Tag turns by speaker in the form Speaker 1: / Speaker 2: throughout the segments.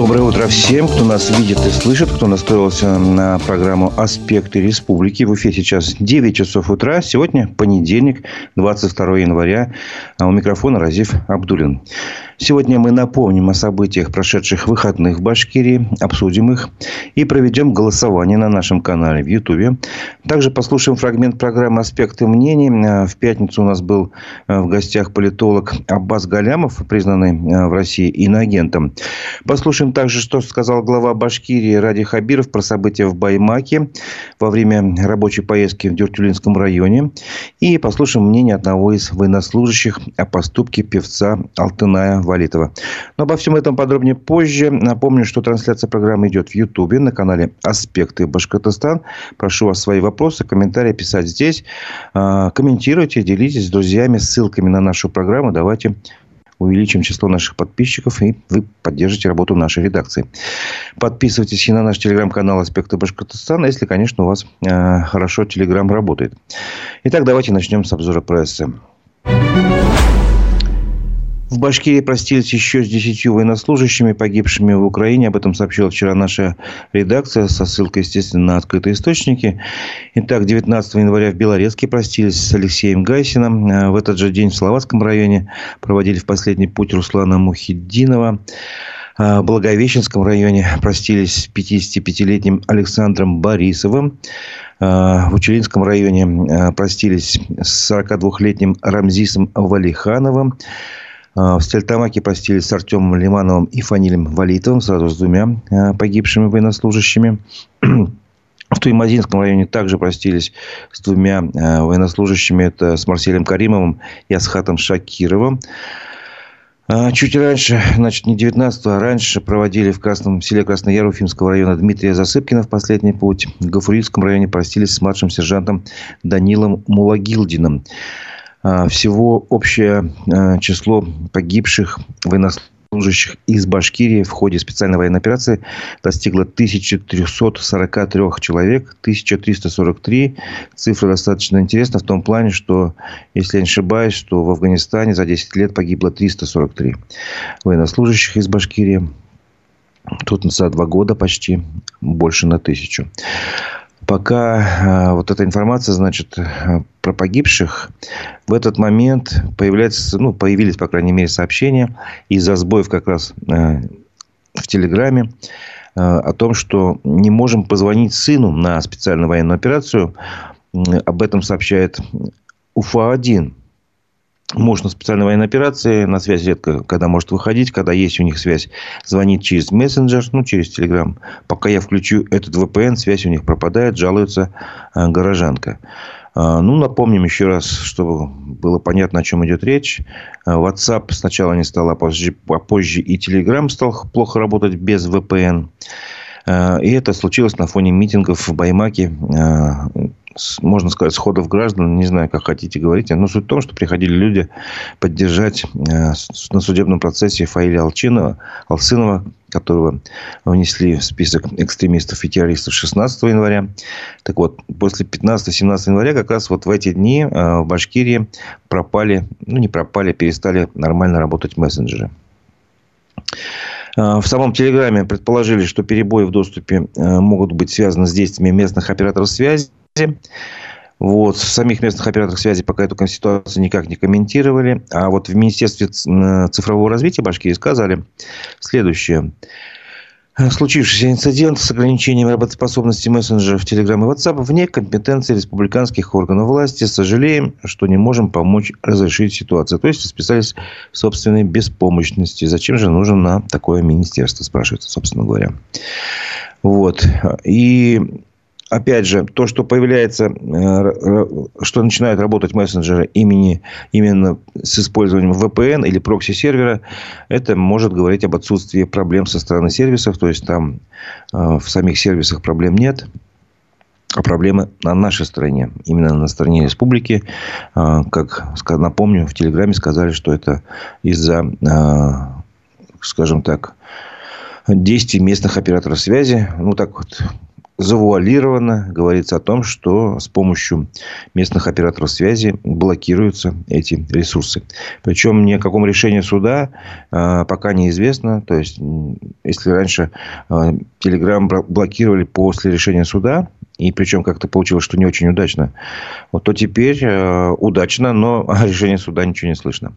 Speaker 1: Доброе утро всем, кто нас видит и слышит, кто настроился на программу «Аспекты республики». В эфире сейчас 9 часов утра. Сегодня понедельник, 22 января. А у микрофона Разив Абдулин. Сегодня мы напомним о событиях прошедших выходных в Башкирии, обсудим их и проведем голосование на нашем канале в Ютубе. Также послушаем фрагмент программы «Аспекты мнений». В пятницу у нас был э, в гостях политолог Аббас Галямов, признанный э, в России иноагентом. Послушаем также, что сказал глава Башкирии Ради Хабиров про события в Баймаке во время рабочей поездки в Дюртюлинском районе. И послушаем мнение одного из военнослужащих о поступке певца Алтыная Валитова. Но обо всем этом подробнее позже. Напомню, что трансляция программы идет в Ютубе на канале «Аспекты Башкортостан». Прошу вас свои вопросы, комментарии писать здесь. А, комментируйте, делитесь с друзьями ссылками на нашу программу. Давайте увеличим число наших подписчиков, и вы поддержите работу нашей редакции. Подписывайтесь и на наш телеграм-канал «Аспекты Башкортостана», если, конечно, у вас э, хорошо телеграм работает. Итак, давайте начнем с обзора прессы. В Башкирии простились еще с десятью военнослужащими, погибшими в Украине. Об этом сообщила вчера наша редакция со ссылкой, естественно, на открытые источники. Итак, 19 января в Белорецке простились с Алексеем Гайсином. В этот же день в Словацком районе проводили в последний путь Руслана Мухиддинова. В Благовещенском районе простились с 55-летним Александром Борисовым. В Учелинском районе простились с 42-летним Рамзисом Валихановым. А, в Стельтамаке простились с Артемом Лимановым и Фанилем Валитовым, сразу с двумя а, погибшими военнослужащими. В Туймазинском районе также простились с двумя а, военнослужащими. Это с Марселем Каримовым и Асхатом Шакировым. Чуть раньше, значит, не 19 а раньше проводили в Красном селе Краснояр Уфимского района Дмитрия Засыпкина в последний путь. В Гафурийском районе простились с младшим сержантом Данилом Мулагилдиным. А, всего общее а, число погибших военнослужащих из Башкирии в ходе специальной военной операции достигло 1343 человек. 1343. Цифра достаточно интересна в том плане, что, если я не ошибаюсь, что в Афганистане за 10 лет погибло 343 военнослужащих из Башкирии. Тут за два года почти больше на тысячу. Пока вот эта информация, значит, про погибших, в этот момент появляется, ну, появились, по крайней мере, сообщения из-за сбоев как раз в Телеграме о том, что не можем позвонить сыну на специальную военную операцию. Об этом сообщает УФА-1 муж на специальной военной операции, на связь редко, когда может выходить, когда есть у них связь, звонит через мессенджер, ну, через телеграм. Пока я включу этот VPN, связь у них пропадает, жалуется э, горожанка. Э, ну, напомним еще раз, чтобы было понятно, о чем идет речь. Э, WhatsApp сначала не стал, а позже, а позже и Telegram стал плохо работать без VPN. И это случилось на фоне митингов в Баймаке можно сказать, сходов граждан, не знаю, как хотите говорить, но суть в том, что приходили люди поддержать э, на судебном процессе Фаиля Алчинова, Алсынова, которого внесли в список экстремистов и террористов 16 января. Так вот, после 15-17 января как раз вот в эти дни э, в Башкирии пропали, ну не пропали, перестали нормально работать мессенджеры. Э, в самом Телеграме предположили, что перебои в доступе могут быть связаны с действиями местных операторов связи. Вот. В самих местных операторах связи пока эту ситуацию никак не комментировали. А вот в Министерстве цифрового развития Башкирии сказали следующее. Случившийся инцидент с ограничением работоспособности мессенджеров Telegram и WhatsApp вне компетенции республиканских органов власти. Сожалеем, что не можем помочь разрешить ситуацию. То есть, списались в собственной беспомощности. Зачем же нужно на такое министерство, спрашивается, собственно говоря. Вот. И опять же, то, что появляется, э, что начинают работать мессенджеры имени, именно с использованием VPN или прокси-сервера, это может говорить об отсутствии проблем со стороны сервисов. То есть, там э, в самих сервисах проблем нет. А проблемы на нашей стороне, именно на стороне республики. Э, как напомню, в Телеграме сказали, что это из-за, скажем так, действий местных операторов связи. Ну, так вот завуалированно говорится о том, что с помощью местных операторов связи блокируются эти ресурсы. Причем ни о каком решении суда э, пока неизвестно. То есть, если раньше э, Telegram блокировали после решения суда, и причем как-то получилось, что не очень удачно, вот, то теперь э, удачно, но о решении суда ничего не слышно.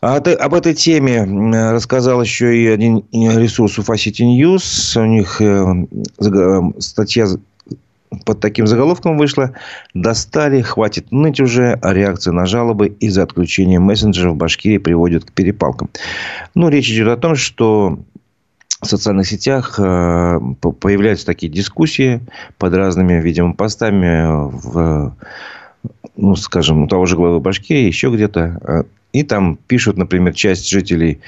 Speaker 1: А об этой теме рассказал еще и один ресурс UFA City News. У них э, э, статья под таким заголовком вышла «Достали, хватит ныть уже, а реакция на жалобы из-за отключения мессенджеров в Башкирии приводит к перепалкам». Ну, речь идет о том, что в социальных сетях э, появляются такие дискуссии под разными, видимо, постами в ну, скажем, у того же главы Башкирии, еще где-то и там пишут, например, часть жителей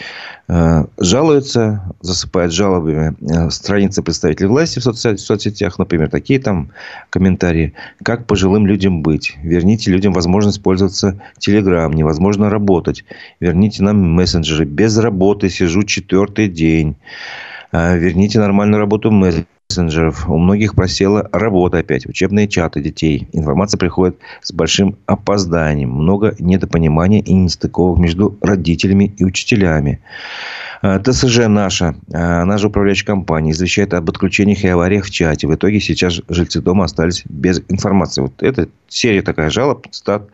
Speaker 1: э, жалуются, засыпают жалобами э, страницы представителей власти в, соцсетях, например, такие там комментарии. Как пожилым людям быть? Верните людям возможность пользоваться Телеграм. Невозможно работать. Верните нам мессенджеры. Без работы сижу четвертый день. Э, верните нормальную работу мессенджеров мессенджеров. У многих просела работа опять, учебные чаты детей. Информация приходит с большим опозданием. Много недопонимания и нестыковок между родителями и учителями. Э, ТСЖ наша, э, наша управляющая компания, извещает об отключениях и авариях в чате. В итоге сейчас жильцы дома остались без информации. Вот это серия такая жалоб, стат,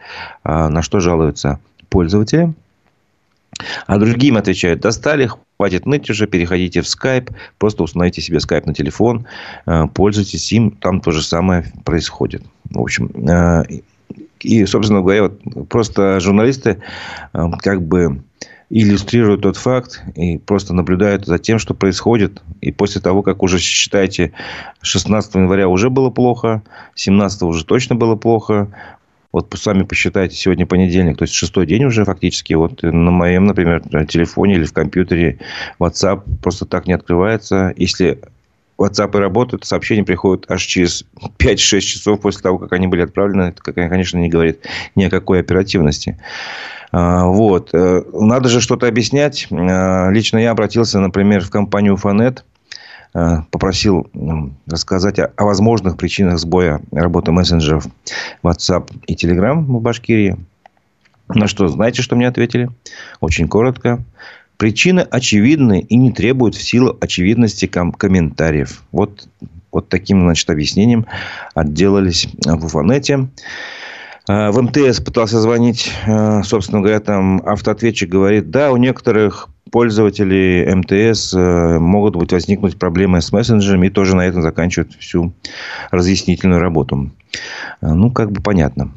Speaker 1: э, на что жалуются пользователи. А другим отвечают, достали, хватит ныть уже, переходите в скайп, просто установите себе скайп на телефон, э, пользуйтесь им, там то же самое происходит. В общем, э, и, собственно говоря, вот просто журналисты э, как бы иллюстрируют тот факт и просто наблюдают за тем, что происходит. И после того, как уже, считайте, 16 января уже было плохо, 17 уже точно было плохо, вот сами посчитайте, сегодня понедельник, то есть шестой день уже фактически. Вот на моем, например, телефоне или в компьютере WhatsApp просто так не открывается. Если WhatsApp и работают, сообщения приходят аж через 5-6 часов после того, как они были отправлены. Это, конечно, не говорит ни о какой оперативности. А, вот. Э, надо же что-то объяснять. А, лично я обратился, например, в компанию Э, попросил рассказать о, возможных причинах сбоя работы мессенджеров WhatsApp и Telegram в Башкирии. На что, знаете, что мне ответили? Очень коротко. Причины очевидны и не требуют в силу очевидности ком- комментариев. Вот, вот таким, значит, объяснением отделались в Уфанете. Э, в МТС пытался звонить, э, собственно говоря, там автоответчик говорит, да, у некоторых пользователей МТС э, могут быть возникнуть проблемы с мессенджерами и тоже на этом заканчивают всю разъяснительную работу. Ну, как бы понятно.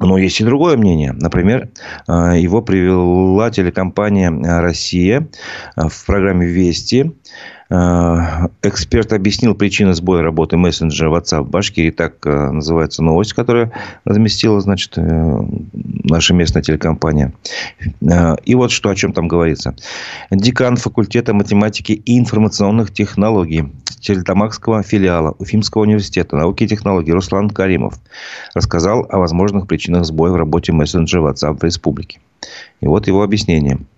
Speaker 1: Но есть и другое мнение. Например, его привела телекомпания «Россия» в программе «Вести». Э, эксперт объяснил причины сбоя работы мессенджера WhatsApp в Башкирии. Так э, называется новость, которая разместила, значит, э, наша местная телекомпания. И вот что, о чем там говорится. Декан факультета математики и информационных технологий Тельтамакского филиала Уфимского университета науки и технологий Руслан Каримов рассказал о возможных причинах сбоя в работе мессенджера WhatsApp в республике. И вот его объяснение –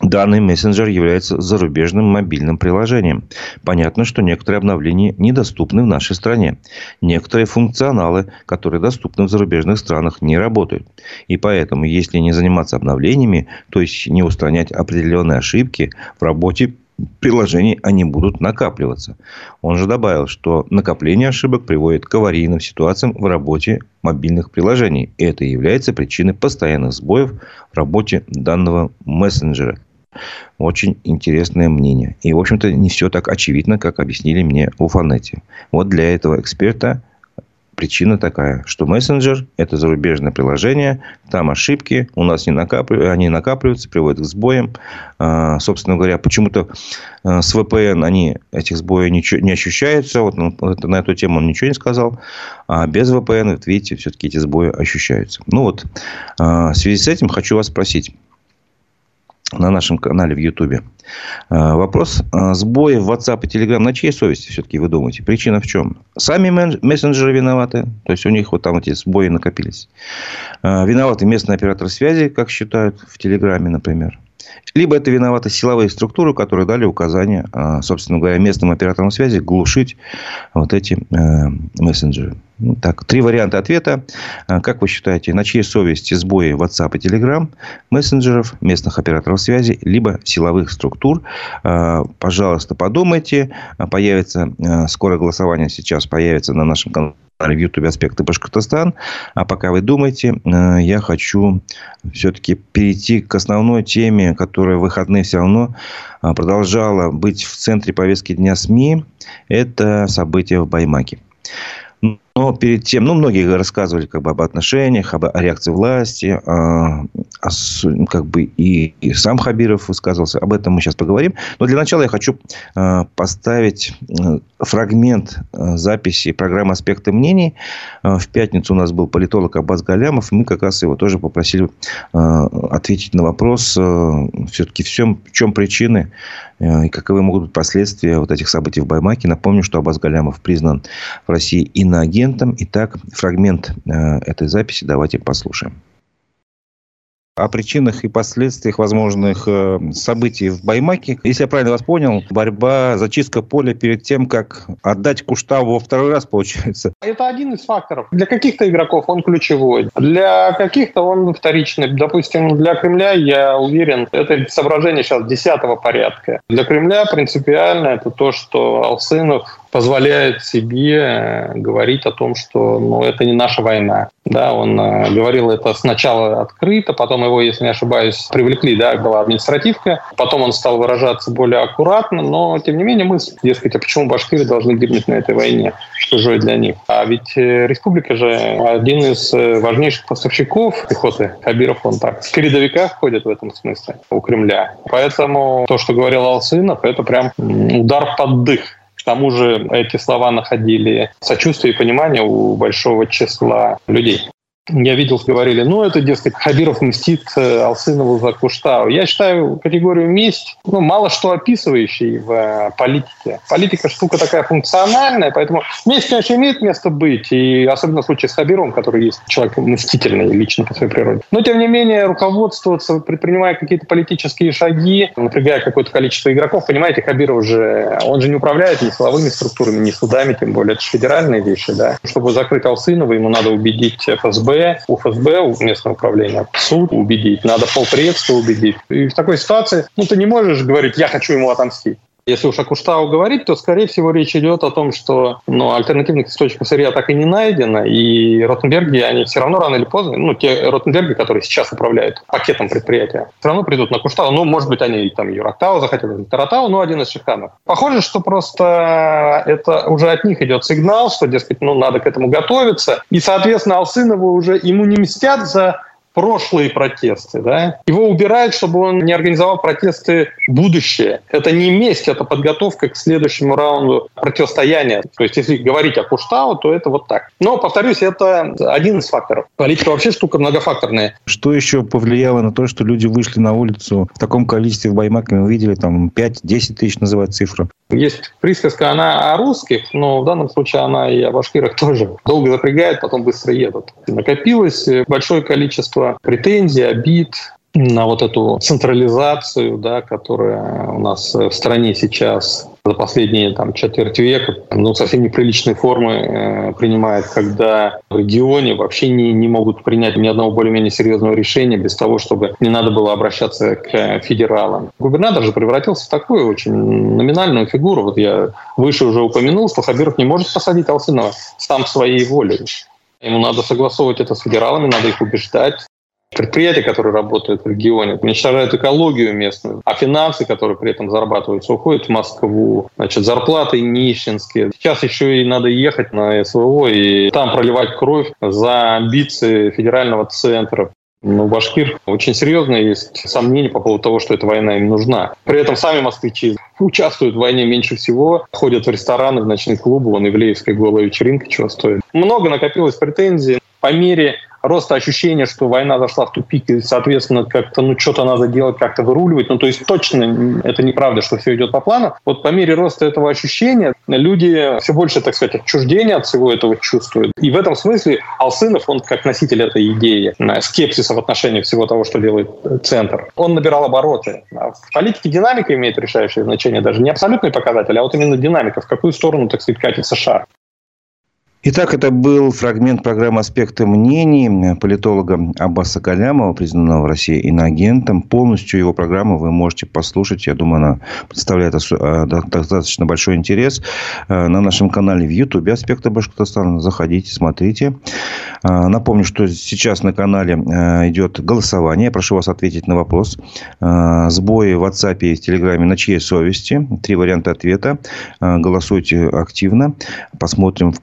Speaker 1: Данный мессенджер является зарубежным мобильным приложением. Понятно, что некоторые обновления недоступны в нашей стране. Некоторые функционалы, которые доступны в зарубежных странах, не работают. И поэтому, если не заниматься обновлениями, то есть не устранять определенные ошибки в работе приложений, они будут накапливаться. Он же добавил, что накопление ошибок приводит к аварийным ситуациям в работе мобильных приложений. Это является причиной постоянных сбоев в работе данного мессенджера. Очень интересное мнение. И, в общем-то, не все так очевидно, как объяснили мне в Фанете. Вот для этого эксперта причина такая, что мессенджер – это зарубежное приложение, там ошибки, у нас не накапливаются, они накапливаются, приводят к сбоям. А, собственно говоря, почему-то а, с VPN они, этих сбоев не ощущаются. Вот на эту тему он ничего не сказал. А без VPN, вот видите, все-таки эти сбои ощущаются. Ну вот, а, в связи с этим хочу вас спросить на нашем канале в Ютубе. А, вопрос а, сбоя в WhatsApp и Telegram на чьей совести все-таки вы думаете? Причина в чем? Сами мессенджеры виноваты. То есть, у них вот там эти сбои накопились. А, виноваты местные операторы связи, как считают в Телеграме, например. либо это виноваты силовые структуры, которые дали указания, собственно говоря, местным операторам связи глушить вот эти э, мессенджеры. Ну, так, три варианта ответа. А, как вы считаете, на чьей совести сбои WhatsApp и Telegram, мессенджеров, местных операторов связи, либо силовых структур? А, пожалуйста, подумайте. Появится скоро голосование сейчас появится на нашем канале в YouTube «Аспекты Башкортостан». А пока вы думаете, я хочу все-таки перейти к основной теме, которая в выходные все равно продолжала быть в центре повестки дня СМИ. Это события в Баймаке. Но перед тем, ну, многие рассказывали как бы об отношениях, об, о реакции власти, а, о, как бы и, и сам Хабиров высказывался. Об этом мы сейчас поговорим. Но для начала я хочу а, поставить а, фрагмент а, записи программы «Аспекты мнений». А, в пятницу у нас был политолог Аббас Галямов. Мы как раз его тоже попросили а, ответить на вопрос а, все-таки в чем, в чем причины а, и каковы могут быть последствия вот этих событий в Баймаке. Напомню, что Аббас Галямов признан в России иноагентом агентом. Итак, фрагмент э, этой записи давайте послушаем о причинах и последствиях возможных э, событий в Баймаке. Если я правильно вас понял, борьба, зачистка поля перед тем, как отдать Куштаву во второй раз, получается.
Speaker 2: Это один из факторов. Для каких-то игроков он ключевой, для каких-то он вторичный. Допустим, для Кремля, я уверен, это соображение сейчас десятого порядка. Для Кремля принципиально это то, что Алсынов позволяет себе э, говорить о том, что ну, это не наша война. Да, он э, говорил это сначала открыто, потом его, если не ошибаюсь, привлекли, да, была административка, потом он стал выражаться более аккуратно, но тем не менее мысль, дескать, а почему башкиры должны гибнуть на этой войне, чужой для них? А ведь э, республика же один из важнейших поставщиков пехоты, Хабиров он так, в передовиках ходит в этом смысле у Кремля. Поэтому то, что говорил Алсынов, это прям удар под дых к тому же эти слова находили сочувствие и понимание у большого числа людей я видел, говорили, ну, это, дескать, Хабиров мстит э, Алсынову за Куштау. Я считаю категорию месть, ну, мало что описывающей в э, политике. Политика штука такая функциональная, поэтому месть, конечно, имеет место быть, и особенно в случае с Хабировым, который есть человек мстительный лично по своей природе. Но, тем не менее, руководствоваться, предпринимая какие-то политические шаги, напрягая какое-то количество игроков, понимаете, Хабиров же, он же не управляет ни силовыми структурами, ни судами, тем более, это же федеральные вещи, да. Чтобы закрыть Алсынова, ему надо убедить ФСБ, У ФСБ, у местного управления, суд убедить, надо полпредства убедить. И в такой ситуации ну, ты не можешь говорить, я хочу ему отомстить. Если уж о Куштау говорить, то, скорее всего, речь идет о том, что ну, альтернативных источников сырья так и не найдено, и Ротенберги, они все равно рано или поздно, ну, те Ротенберги, которые сейчас управляют пакетом предприятия, все равно придут на Куштау. Ну, может быть, они там Юрактау захотят, или Таратау, но один из шиханов. Похоже, что просто это уже от них идет сигнал, что, дескать, ну, надо к этому готовиться, и, соответственно, Алсынову уже ему не мстят за прошлые протесты. Да? Его убирают, чтобы он не организовал протесты будущее. Это не месть, это подготовка к следующему раунду противостояния. То есть, если говорить о Куштау, то это вот так. Но, повторюсь, это один из факторов. Политика вообще штука многофакторная.
Speaker 1: Что еще повлияло на то, что люди вышли на улицу в таком количестве в Баймаке? Мы увидели там 5-10 тысяч называть цифру.
Speaker 2: Есть присказка, она о русских, но в данном случае она и о башкирах тоже. Долго запрягает, потом быстро едут. Накопилось большое количество претензий, обид, на вот эту централизацию, да, которая у нас в стране сейчас за последние там, четверть века ну, совсем неприличные формы э, принимает, когда в регионе вообще не, не могут принять ни одного более-менее серьезного решения без того, чтобы не надо было обращаться к федералам. Губернатор же превратился в такую очень номинальную фигуру. Вот я выше уже упомянул, что Хабиров не может посадить Алсынова сам своей волей. Ему надо согласовывать это с федералами, надо их убеждать, предприятия, которые работают в регионе, уничтожают экологию местную, а финансы, которые при этом зарабатываются, уходят в Москву. Значит, зарплаты нищенские. Сейчас еще и надо ехать на СВО и там проливать кровь за амбиции федерального центра. Но у башкир очень серьезно есть сомнения по поводу того, что эта война им нужна. При этом сами москвичи участвуют в войне меньше всего, ходят в рестораны, в ночные клубы, вон Ивлеевская голая вечеринка чего стоит. Много накопилось претензий. По мере роста ощущения, что война зашла в тупик, и, соответственно, как-то, ну, что-то надо делать, как-то выруливать. Ну, то есть точно это неправда, что все идет по плану. Вот по мере роста этого ощущения люди все больше, так сказать, отчуждения от всего этого чувствуют. И в этом смысле Алсынов, он как носитель этой идеи, э, скепсиса в отношении всего того, что делает центр, он набирал обороты. А в политике динамика имеет решающее значение, даже не абсолютный показатель, а вот именно динамика, в какую сторону, так сказать, катится шар.
Speaker 1: Итак, это был фрагмент программы «Аспекты мнений» политолога Аббаса Калямова, признанного в России иноагентом. Полностью его программу вы можете послушать. Я думаю, она представляет э, достаточно большой интерес э, на нашем канале в Ютубе «Аспекты Башкортостана». Заходите, смотрите. Э, напомню, что сейчас на канале идет голосование. Я прошу вас ответить на вопрос. Сбои в WhatsApp и в Телеграме на чьей совести? Три варианта ответа. Голосуйте активно. Посмотрим в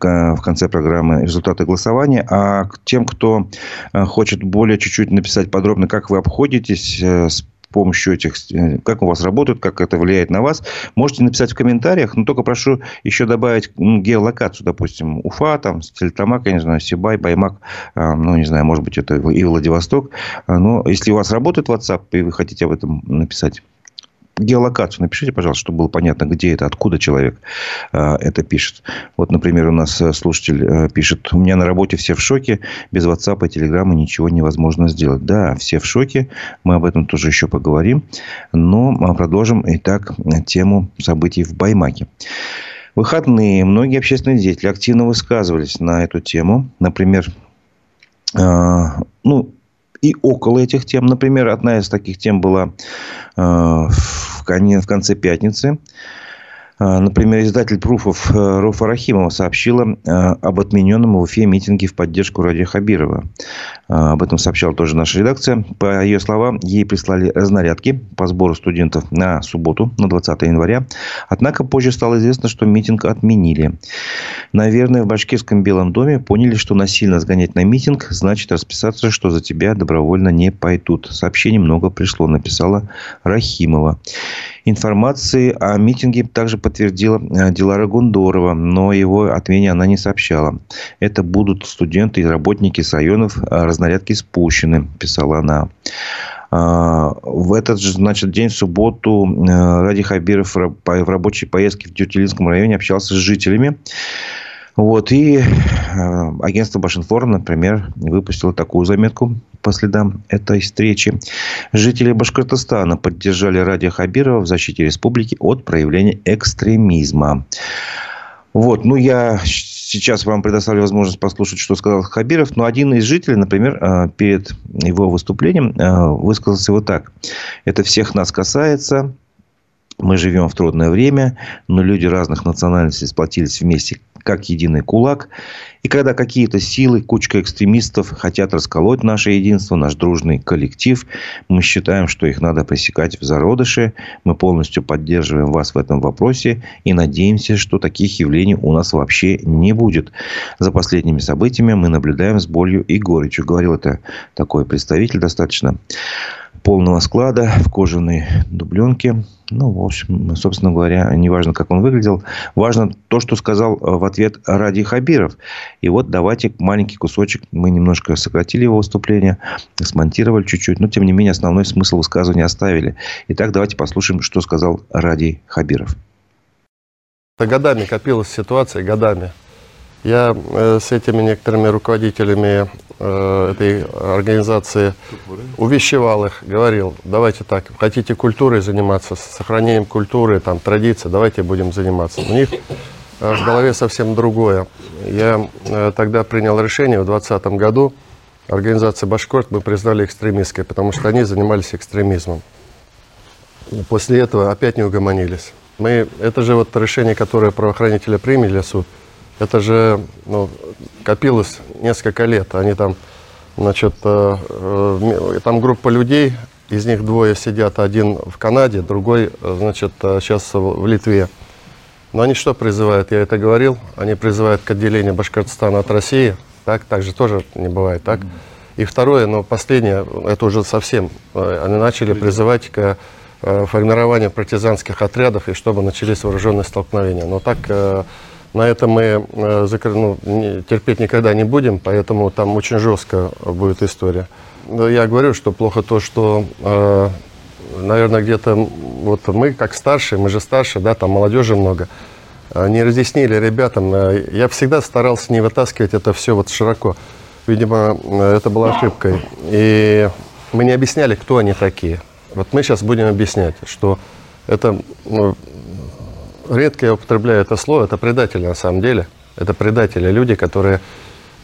Speaker 1: конце программы результаты голосования. А к тем, кто э, хочет более чуть-чуть написать подробно, как вы обходитесь э, с помощью этих, э, как у вас работают, как это влияет на вас, можете написать в комментариях, но только прошу еще добавить геолокацию, допустим, Уфа, там, Стерлитамак, я не знаю, Сибай, Баймак, ну, не знаю, может быть, это и Владивосток. Но если у вас работает WhatsApp, и вы хотите об этом написать, геолокацию напишите, пожалуйста, чтобы было понятно, где это, откуда человек э, это пишет. Вот, например, у нас э, слушатель э, пишет, у меня на работе все в шоке, без WhatsApp и Telegram ничего невозможно сделать. Да, все в шоке, мы об этом тоже еще поговорим, но продолжим итак тему событий в Баймаке. выходные многие общественные деятели активно высказывались на эту тему. Например, ну, и около этих тем. Например, одна из таких тем была э, в конце пятницы. А, например, издатель пруфов э, Руфа Рахимова сообщила э, об отмененном в Уфе митинге в поддержку Ради Хабирова. А, об этом сообщала тоже наша редакция. По ее словам, ей прислали разнарядки по сбору студентов на субботу, на 20 января. Однако позже стало известно, что митинг отменили. Наверное, в Башкирском Белом доме поняли, что насильно сгонять на митинг значит расписаться, что за тебя добровольно не пойдут. Сообщений много пришло, написала Рахимова. Информации о митинге также подтвердила э, Дилара Гундорова, но его отмене она не сообщала. Это будут студенты и работники с э, разнарядки спущены, писала она. А, в этот же значит, день, в субботу, э, Ради Хабиров в рабочей поездке в Дютилинском районе общался с жителями. Вот, и э, агентство Башинформ, например, выпустило такую заметку по следам этой встречи. Жители Башкортостана поддержали Радия Хабирова в защите республики от проявления экстремизма. Вот, ну, я сейчас вам предоставлю возможность послушать, что сказал Хабиров. Но один из жителей, например, э, перед его выступлением э, высказался вот так. Это всех нас касается. Мы живем в трудное время, но люди разных национальностей сплотились вместе как единый кулак. И когда какие-то силы, кучка экстремистов хотят расколоть наше единство, наш дружный коллектив, мы считаем, что их надо пресекать в зародыше. Мы полностью поддерживаем вас в этом вопросе и надеемся, что таких явлений у нас вообще не будет. За последними событиями мы наблюдаем с болью и горечью. Говорил это такой представитель достаточно полного склада в кожаной дубленке. Ну, в общем, собственно говоря, не важно, как он выглядел. Важно то, что сказал э, в ответ Ради Хабиров. И вот давайте маленький кусочек. Мы немножко сократили его выступление, смонтировали чуть-чуть. Но, тем не менее, основной смысл высказывания оставили. Итак, давайте послушаем, что сказал Ради Хабиров.
Speaker 3: Годами копилась ситуация, годами. Я э, с этими некоторыми руководителями э, этой организации увещевал их, говорил, давайте так, хотите культурой заниматься, сохранением культуры, там, традиций, давайте будем заниматься. У них э, в голове совсем другое. Я э, тогда принял решение в 2020 году, организация «Башкорт» мы признали экстремистской, потому что они занимались экстремизмом. После этого опять не угомонились. Мы, это же вот решение, которое правоохранители приняли, суд – это же ну, копилось несколько лет. Они там, значит, э, э, там группа людей, из них двое сидят, один в Канаде, другой, значит, сейчас э, в Литве. Но они что призывают? Я это говорил. Они призывают к отделению Башкортостана от России. Так, так же тоже не бывает, так? И второе, но последнее, это уже совсем, э, они начали призывать к формированию партизанских отрядов и чтобы начались вооруженные столкновения. Но так На это мы э, ну, терпеть никогда не будем, поэтому там очень жестко будет история. Я говорю, что плохо то, что, э, наверное, где-то вот мы, как старшие, мы же старше, да, там молодежи много, э, не разъяснили ребятам. Я всегда старался не вытаскивать это все вот широко. Видимо, это была ошибкой. И мы не объясняли, кто они такие. Вот мы сейчас будем объяснять, что это ну, редко я употребляю это слово, это предатели на самом деле. Это предатели, люди, которые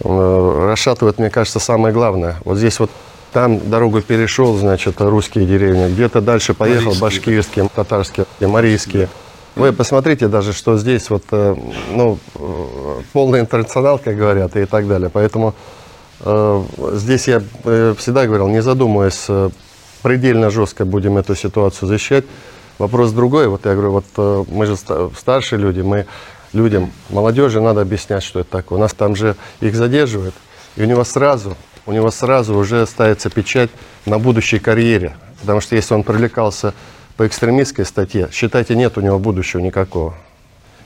Speaker 3: э, расшатывают, мне кажется, самое главное. Вот здесь вот там дорогу перешел, значит, русские деревни, где-то дальше поехал марийские. башкирские, татарские, марийские. Да. Вы посмотрите даже, что здесь вот, э, ну, э, полный интернационал, как говорят, и так далее. Поэтому э, здесь я всегда говорил, не задумываясь, предельно жестко будем эту ситуацию защищать. Вопрос другой. Вот я говорю, вот э, мы же старшие люди, мы людям, молодежи надо объяснять, что это такое. У нас там же их задерживают, и у него сразу, у него сразу уже ставится печать на будущей карьере. Потому что если он привлекался по экстремистской статье, считайте, нет у него будущего никакого.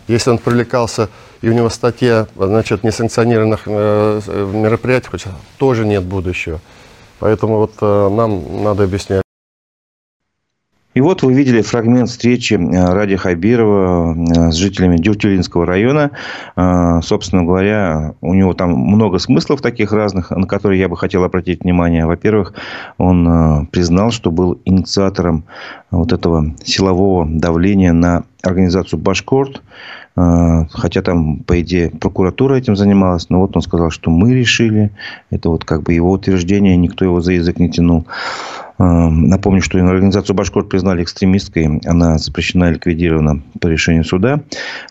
Speaker 3: Если он привлекался, и у него статья, значит, несанкционированных э, мероприятий, тоже нет будущего. Поэтому вот э, нам надо объяснять.
Speaker 1: И вот вы видели фрагмент встречи э, Ради Хабирова э, с жителями Дюртюлинского района. Э, собственно говоря, у него там много смыслов таких разных, на которые я бы хотел обратить внимание. Во-первых, он признал, что был инициатором вот этого силового давления на организацию «Башкорт», Хотя там, по идее, прокуратура этим занималась. Но вот он сказал, что мы решили. Это вот как бы его утверждение. Никто его за язык не тянул. Эм, напомню, что организацию «Башкорт» признали экстремистской. Она запрещена и ликвидирована по решению суда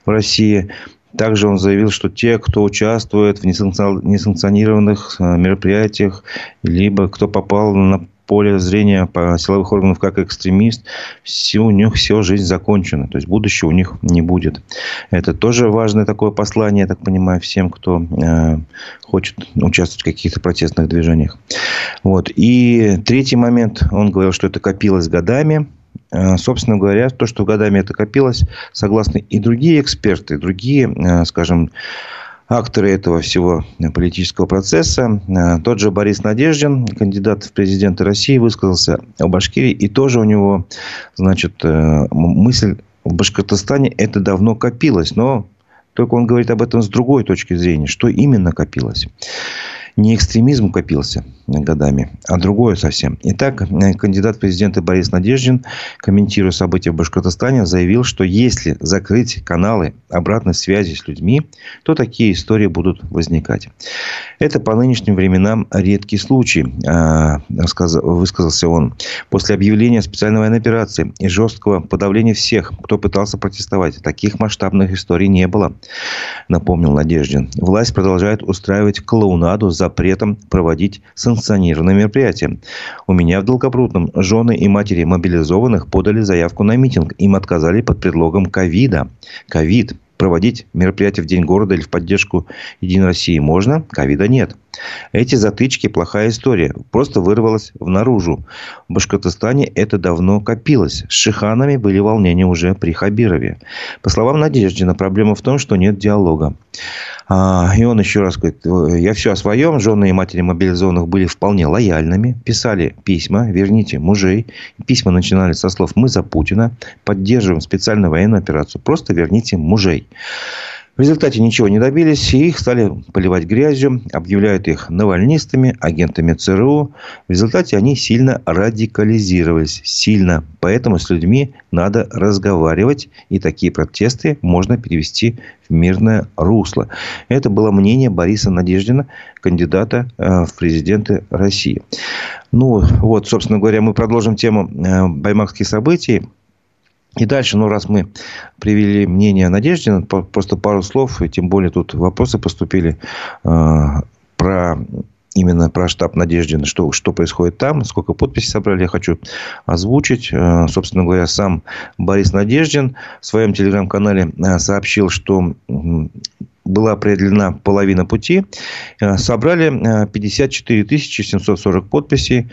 Speaker 1: в России. Также он заявил, что те, кто участвует в несанкционированных э, мероприятиях, либо кто попал на поле зрения по силовых органов как экстремист, все, у них все жизнь закончена. То есть будущего у них не будет. Это тоже важное такое послание, я так понимаю, всем, кто э, хочет участвовать в каких-то протестных движениях. Вот. И третий момент, он говорил, что это копилось годами. Э, собственно говоря, то, что годами это копилось, согласно и другие эксперты, другие, э, скажем, акторы этого всего политического процесса. Э, тот же Борис Надеждин, кандидат в президенты России, высказался о Башкирии. И тоже у него, значит, э, мысль в Башкортостане это давно копилось. Но только он говорит об этом с другой точки зрения. Что именно копилось? не экстремизм копился годами, а другое совсем. Итак, кандидат в президенты Борис Надеждин, комментируя события в Башкортостане, заявил, что если закрыть каналы обратной связи с людьми, то такие истории будут возникать. Это по нынешним временам редкий случай, а, высказался он. После объявления специальной военной операции и жесткого подавления всех, кто пытался протестовать, таких масштабных историй не было, напомнил Надеждин. Власть продолжает устраивать клоунаду за запретом проводить санкционированные мероприятия. У меня в Долгопрудном жены и матери мобилизованных подали заявку на митинг. Им отказали под предлогом ковида. Ковид проводить мероприятия в День города или в поддержку Единой России можно, ковида нет. Эти затычки – плохая история. Просто вырвалась в наружу. В Башкортостане это давно копилось. С шиханами были волнения уже при Хабирове. По словам Надеждина, проблема в том, что нет диалога. А, и он еще раз говорит, я все о своем. Жены и матери мобилизованных были вполне лояльными. Писали письма, верните мужей. Письма начинали со слов «Мы за Путина. Поддерживаем специальную военную операцию. Просто верните мужей». В результате ничего не добились, и их стали поливать грязью, объявляют их навальнистами, агентами ЦРУ. В результате они сильно радикализировались. Сильно. Поэтому с людьми надо разговаривать, и такие протесты можно перевести в мирное русло. Это было мнение Бориса Надеждина, кандидата э, в президенты России. Ну, вот, собственно говоря, мы продолжим тему э, баймакских событий. И дальше, ну, раз мы привели мнение Надеждина, просто пару слов, и тем более тут вопросы поступили э, про именно про штаб Надеждина, что, что происходит там, сколько подписей собрали, я хочу озвучить. Э, собственно говоря, сам Борис Надеждин в своем телеграм-канале э, сообщил, что была преодолена половина пути. Э, собрали 54 740 подписей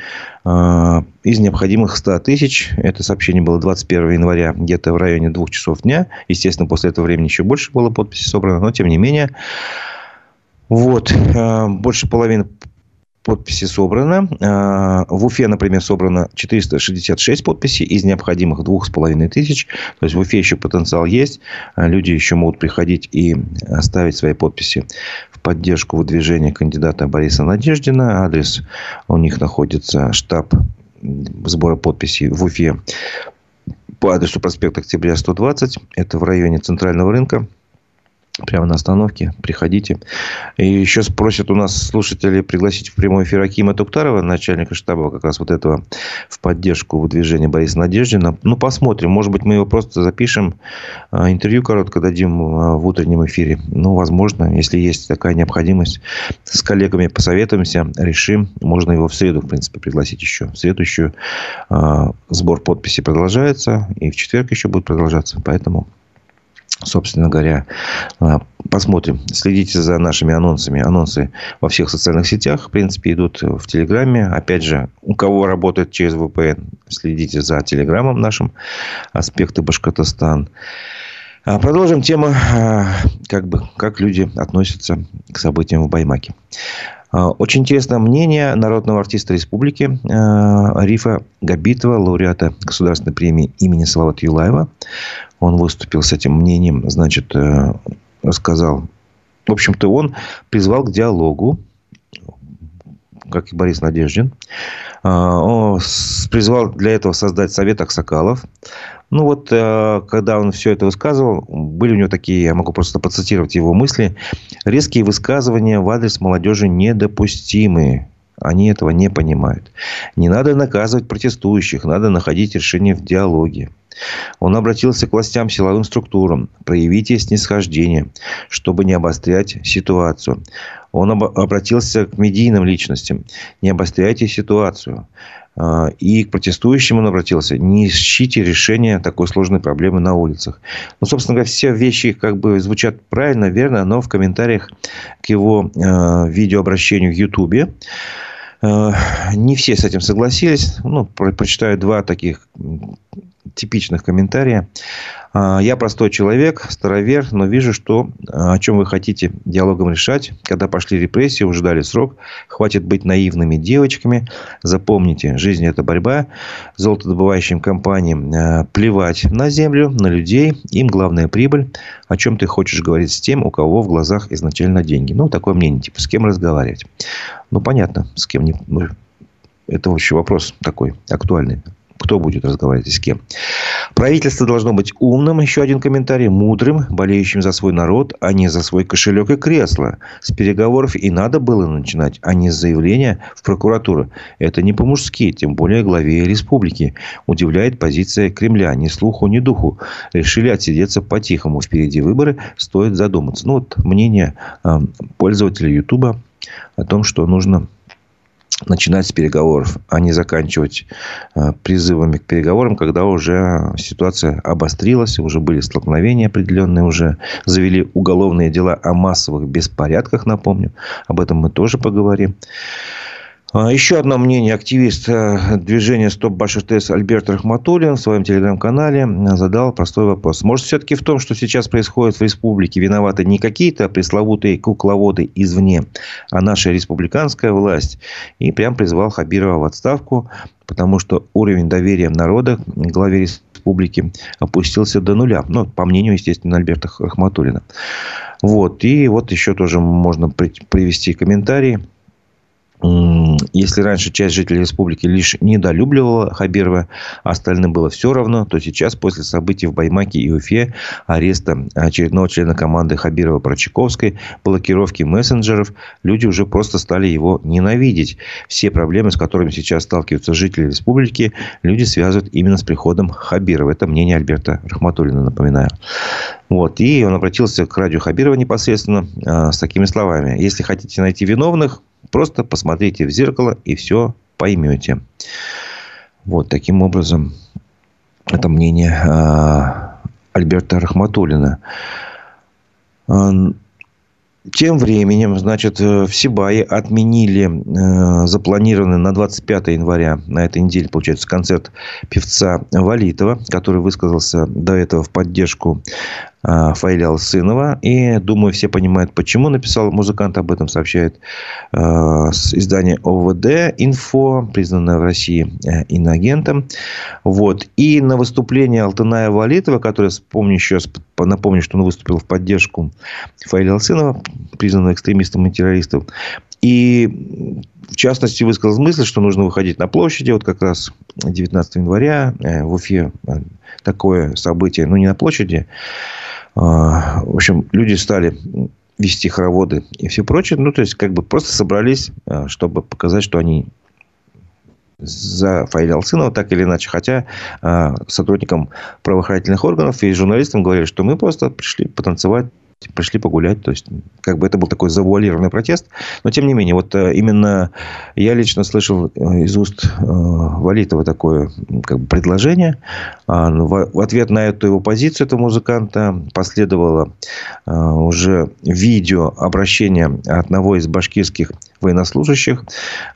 Speaker 1: из необходимых 100 тысяч. Это сообщение было 21 января, где-то в районе двух часов дня. Естественно, после этого времени еще больше было подписей собрано, но тем не менее. Вот, больше половины подписи собрано. А, в Уфе, например, собрано 466 подписей из необходимых двух с половиной тысяч. То есть в Уфе еще потенциал есть. А, люди еще могут приходить и оставить свои подписи в поддержку выдвижения кандидата Бориса Надеждина. Адрес у них находится штаб сбора подписей в Уфе по адресу проспекта Октября 120. Это в районе Центрального рынка. Прямо на остановке. Приходите. И еще спросят у нас слушатели пригласить в прямой эфир Акима Туктарова, начальника штаба как раз вот этого в поддержку выдвижения Бориса Надеждина. Ну, посмотрим. Может быть, мы его просто запишем. А, интервью коротко дадим а, в утреннем эфире. Ну, возможно, если есть такая необходимость. С коллегами посоветуемся, решим. Можно его в среду, в принципе, пригласить еще. В среду еще а, сбор подписей продолжается. И в четверг еще будет продолжаться. Поэтому собственно говоря, а, посмотрим. Следите за нашими анонсами. Анонсы во всех социальных сетях, в принципе, идут в Телеграме. Опять же, у кого работает через VPN, следите за Телеграмом нашим. Аспекты Башкортостан. А, продолжим тему, а, как, бы, как люди относятся к событиям в Баймаке. Очень интересное мнение народного артиста республики Рифа Габитова, лауреата Государственной премии имени Салавата Юлаева он выступил с этим мнением, значит, э, рассказал. В общем-то, он призвал к диалогу, как и Борис Надеждин. А, призвал для этого создать Совет Аксакалов. Ну вот, э, когда он все это высказывал, были у него такие, я могу просто процитировать его мысли, резкие высказывания в адрес молодежи недопустимые. Они этого не понимают. Не надо наказывать протестующих, надо находить решение в диалоге. Он обратился к властям, силовым структурам. Проявите снисхождение, чтобы не обострять ситуацию. Он обратился к медийным личностям. Не обостряйте ситуацию. А, и к протестующим он обратился. Не ищите решения такой сложной проблемы на улицах. Ну, собственно говоря, все вещи как бы звучат правильно, верно, но в комментариях к его э, видеообращению в Ютубе э, не все с этим согласились. Ну, прочитаю два таких типичных комментария. А, я простой человек, старовер, но вижу, что а, о чем вы хотите диалогом решать. Когда пошли репрессии, уже дали срок. Хватит быть наивными девочками. Запомните, жизнь – это борьба. Золотодобывающим компаниям а, плевать на землю, на людей. Им главная прибыль. О чем ты хочешь говорить с тем, у кого в глазах изначально деньги. Ну, такое мнение, типа, с кем разговаривать. Ну, понятно, с кем не... Ну, это вообще вопрос такой актуальный. Кто будет разговаривать и с кем? Правительство должно быть умным, еще один комментарий, мудрым, болеющим за свой народ, а не за свой кошелек и кресло. С переговоров и надо было начинать, а не с заявления в прокуратуру. Это не по-мужски, тем более главе республики. Удивляет позиция Кремля. Ни слуху, ни духу. Решили отсидеться по-тихому. Впереди выборы, стоит задуматься. Ну, вот мнение э, пользователя Ютуба о том, что нужно начинать с переговоров, а не заканчивать э, призывами к переговорам, когда уже ситуация обострилась, уже были столкновения определенные, уже завели уголовные дела о массовых беспорядках, напомню. Об этом мы тоже поговорим. А, еще одно мнение. Активист э, движения «Стоп Башертес» Альберт Рахматуллин в своем телеграм-канале задал простой вопрос. Может, все-таки в том, что сейчас происходит в республике, виноваты не какие-то пресловутые кукловоды извне, а наша республиканская власть? И прям призвал Хабирова в отставку, потому что уровень доверия народа к главе республики опустился до нуля. Ну, по мнению, естественно, Альберта Рахматуллина. Вот. И вот еще тоже можно привести комментарий если раньше часть жителей республики лишь недолюбливала Хабирова, а остальным было все равно, то сейчас, после событий в Баймаке и Уфе, ареста очередного члена команды Хабирова Прочаковской, блокировки мессенджеров, люди уже просто стали его ненавидеть. Все проблемы, с которыми сейчас сталкиваются жители республики, люди связывают именно с приходом Хабирова. Это мнение Альберта Рахматуллина, напоминаю. Вот. И он обратился к радио Хабирова непосредственно э, с такими словами. Если хотите найти виновных, Просто посмотрите в зеркало и все поймете. Вот таким образом это мнение а, Альберта Рахматуллина. Тем временем, значит, в Сибае отменили э, запланированный на 25 января, на этой неделе, получается, концерт певца Валитова, который высказался до этого в поддержку э, Фаиля Алсынова. И, думаю, все понимают, почему написал музыкант, об этом сообщает э, издание ОВД «Инфо», признанное в России э, иноагентом. Вот. И на выступление Алтыная Валитова, которое, вспомню еще раз, напомню, что он выступил в поддержку Фаиля Алсынова, признанного экстремистом и террористом. И в частности, высказал мысль, что нужно выходить на площади. Вот как раз 19 января э, в Уфе э, такое событие, ну не на площади. А, в общем, люди стали вести хороводы и все прочее. Ну, то есть, как бы просто собрались, э, чтобы показать, что они за Фаиля Алсынова, так или иначе. Хотя сотрудникам правоохранительных органов и журналистам говорили, что мы просто пришли потанцевать пришли погулять. То есть, как бы это был такой завуалированный протест. Но, тем не менее, вот э, именно я лично слышал э, из уст э, Валитова такое как бы, предложение. А, ну, в ответ на эту его позицию, этого музыканта, последовало уже видео обращения одного из башкирских военнослужащих,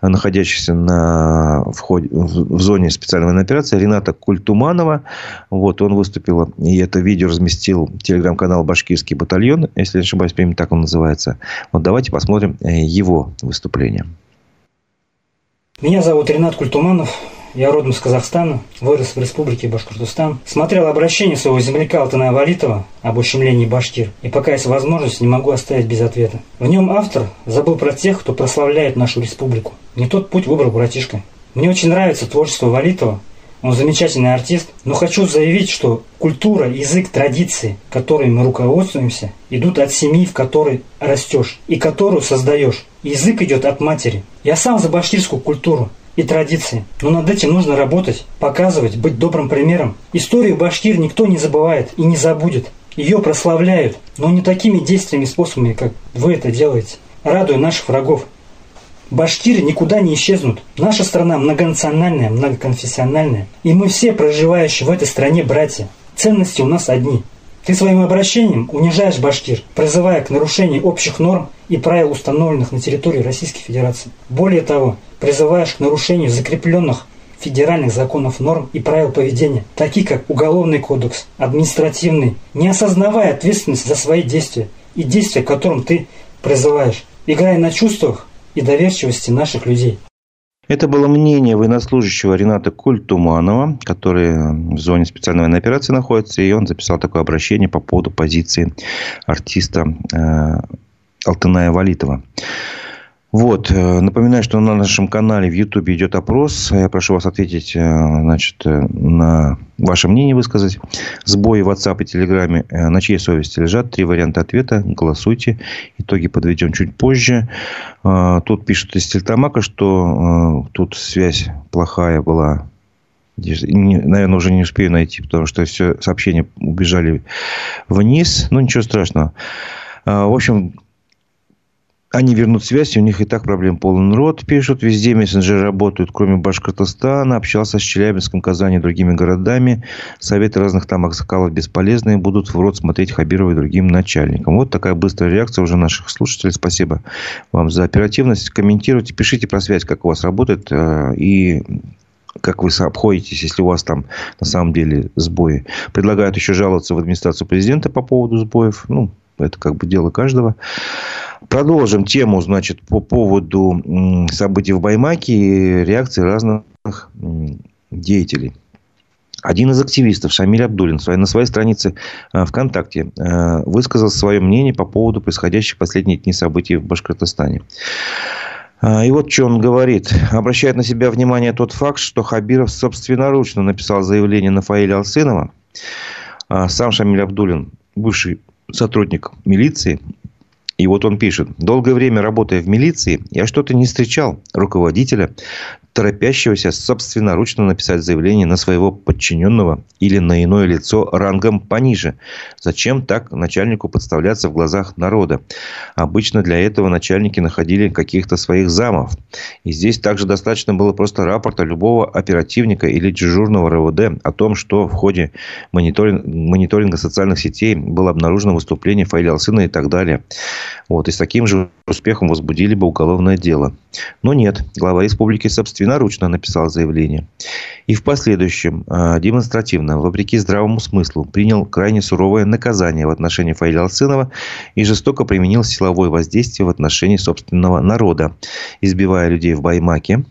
Speaker 1: находящихся на входе, в зоне специальной военной операции, Рената Культуманова. Вот, он выступил, и это видео разместил телеграм-канал «Башкирский батальон», если не ошибаюсь, именно так он называется. Вот давайте посмотрим э, его выступление.
Speaker 4: Меня зовут Ренат Культуманов. Я родом из Казахстана, вырос в республике Башкортостан. Смотрел обращение своего земляка Алтана Валитова об ущемлении башкир. И пока есть возможность, не могу оставить без ответа. В нем автор забыл про тех, кто прославляет нашу республику. Не тот путь выбрал братишка. Мне очень нравится творчество Валитова. Он замечательный артист, но хочу заявить, что культура, язык, традиции, которыми мы руководствуемся, идут от семьи, в которой растешь и которую создаешь. Язык идет от матери. Я сам за башкирскую культуру и традиции. Но над этим нужно работать, показывать, быть добрым примером. Историю башкир никто не забывает и не забудет. Ее прославляют, но не такими действиями и способами, как вы это делаете, радуя наших врагов. Башкиры никуда не исчезнут. Наша страна многонациональная, многоконфессиональная. И мы все, проживающие в этой стране, братья. Ценности у нас одни. Ты своим обращением унижаешь башкир, призывая к нарушению общих норм и правил, установленных на территории Российской Федерации. Более того, призываешь к нарушению закрепленных федеральных законов норм и правил поведения, такие как Уголовный кодекс, административный, не осознавая ответственность за свои действия и действия, к которым ты призываешь, играя на чувствах и доверчивости наших людей.
Speaker 1: Это было мнение военнослужащего Рената Культуманова, который в зоне специальной военной операции находится. И он записал такое обращение по поводу позиции артиста э, Алтыная Валитова. Вот, э, напоминаю, что на нашем канале в YouTube идет опрос. Я прошу вас ответить, э, значит, э, на ваше мнение высказать. Сбои в WhatsApp и Telegram на чьей совести лежат? Три варианта ответа. Голосуйте. Итоги подведем чуть позже. Тут пишут из Тельтамака, что тут связь плохая была наверное, уже не успею найти, потому что все сообщения убежали вниз. Ну, ничего страшного. В общем, они вернут связь, у них и так проблем полон рот, пишут. Везде мессенджеры работают, кроме Башкортостана. Общался с Челябинском, Казани и другими городами. Советы разных там аксакалов бесполезные. Будут в рот смотреть Хабирова и другим начальникам. Вот такая быстрая реакция уже наших слушателей. Спасибо вам за оперативность. Комментируйте, пишите про связь, как у вас работает. Э, и как вы обходитесь, если у вас там на самом деле сбои. Предлагают еще жаловаться в администрацию президента по поводу сбоев. Ну, это как бы дело каждого. Продолжим тему, значит, по поводу событий в Баймаке и реакции разных деятелей. Один из активистов, Шамиль Абдулин, на своей странице э, ВКонтакте э, высказал свое мнение по поводу происходящих последние дни событий в Башкортостане. Э, и вот что он говорит. Обращает на себя внимание тот факт, что Хабиров собственноручно написал заявление на Фаиля Алсынова. Сам Шамиль Абдулин, бывший сотрудник милиции, и вот он пишет. Долгое время работая в милиции, я что-то не встречал руководителя торопящегося собственноручно написать заявление на своего подчиненного или на иное лицо рангом пониже. Зачем так начальнику подставляться в глазах народа? Обычно для этого начальники находили каких-то своих замов. И здесь также достаточно было просто рапорта любого оперативника или дежурного РОВД о том, что в ходе мониторинга, мониторинга социальных сетей было обнаружено выступление Фаиля Алсына и так далее. Вот. И с таким же успехом возбудили бы уголовное дело. Но нет, глава республики собственноручно написал заявление. И в последующем э, демонстративно, вопреки здравому смыслу, принял крайне суровое наказание в отношении Фаиля Алсынова и жестоко применил силовое воздействие в отношении собственного народа, избивая людей в Баймаке,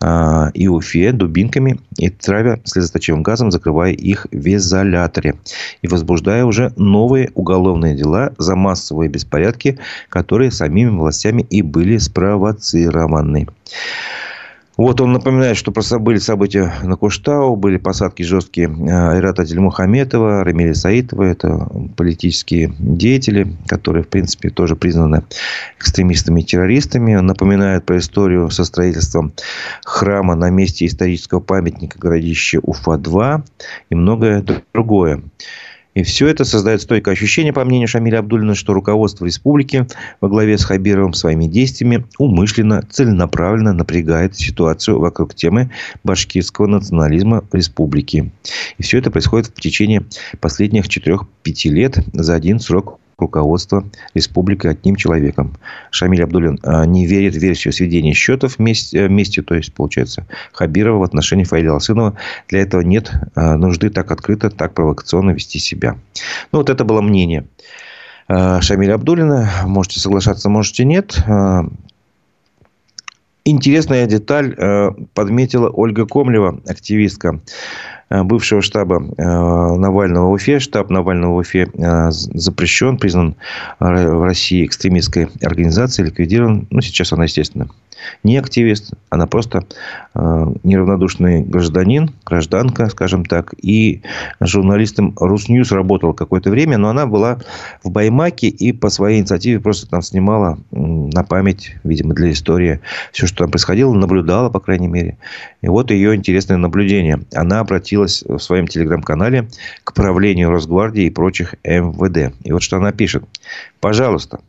Speaker 1: а, и Уфе дубинками и травя слезоточивым газом, закрывая их в изоляторе. И возбуждая уже новые уголовные дела за массовые беспорядки, которые самими властями и были спровоцированы. Вот он напоминает, что просто были события на Куштау, были посадки жесткие э, Айрата Дельмухаметова, Рамиля Саитова. Это политические деятели, которые, в принципе, тоже признаны экстремистами и террористами. Он напоминает про историю со строительством храма на месте исторического памятника городища Уфа-2 и многое другое. И все это создает стойкое ощущение, по мнению Шамиля Абдулина, что руководство республики во главе с Хабировым своими действиями умышленно, целенаправленно напрягает ситуацию вокруг темы башкирского национализма в республике. И все это происходит в течение последних 4-5 лет за один срок руководства республикой одним человеком. Шамиль Абдулин а, не верит в версию сведения счетов вместе, вместе то есть, получается, Хабирова в отношении Фаиля Алсынова. Для этого нет а, нужды так открыто, так провокационно вести себя. Ну, вот это было мнение а, Шамиля Абдулина. Можете соглашаться, можете нет. Интересная деталь подметила Ольга Комлева, активистка. Э, бывшего штаба э, Навального в Уфе. Штаб Навального в Уфе э, запрещен, признан в России экстремистской организацией, ликвидирован. Ну, сейчас она, естественно, не активист, она просто э, неравнодушный гражданин, гражданка, скажем так. И журналистом Русньюз работала какое-то время, но она была в Баймаке и по своей инициативе просто там снимала на память, видимо, для истории все, что там происходило, наблюдала, по крайней мере. И вот ее интересное наблюдение. Она обратилась в своем телеграм-канале к правлению Росгвардии и прочих МВД. И вот что она пишет. Пожалуйста,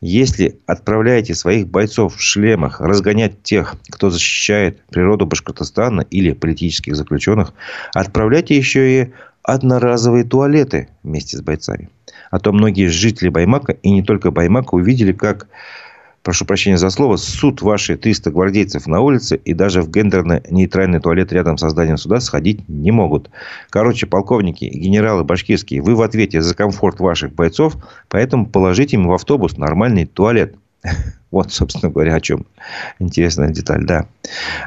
Speaker 1: если отправляете своих бойцов в шлемах разгонять тех, кто защищает природу Башкортостана или политических заключенных, отправляйте еще и одноразовые туалеты вместе с бойцами. А то многие жители Баймака и не только Баймака увидели, как прошу прощения за слово, суд ваши 300 гвардейцев на улице и даже в гендерно-нейтральный туалет рядом с зданием суда сходить не могут. Короче, полковники и генералы башкирские, вы в ответе за комфорт ваших бойцов, поэтому положите им в автобус нормальный туалет. Вот, собственно говоря, о чем. Интересная деталь, да.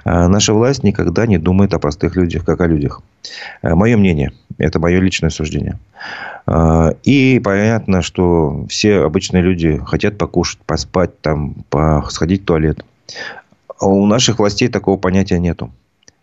Speaker 1: А наша власть никогда не думает о простых людях, как о людях. А, мое мнение. Это мое личное суждение. А, и понятно, что все обычные люди хотят покушать, поспать, там, сходить в туалет. А у наших властей такого понятия нету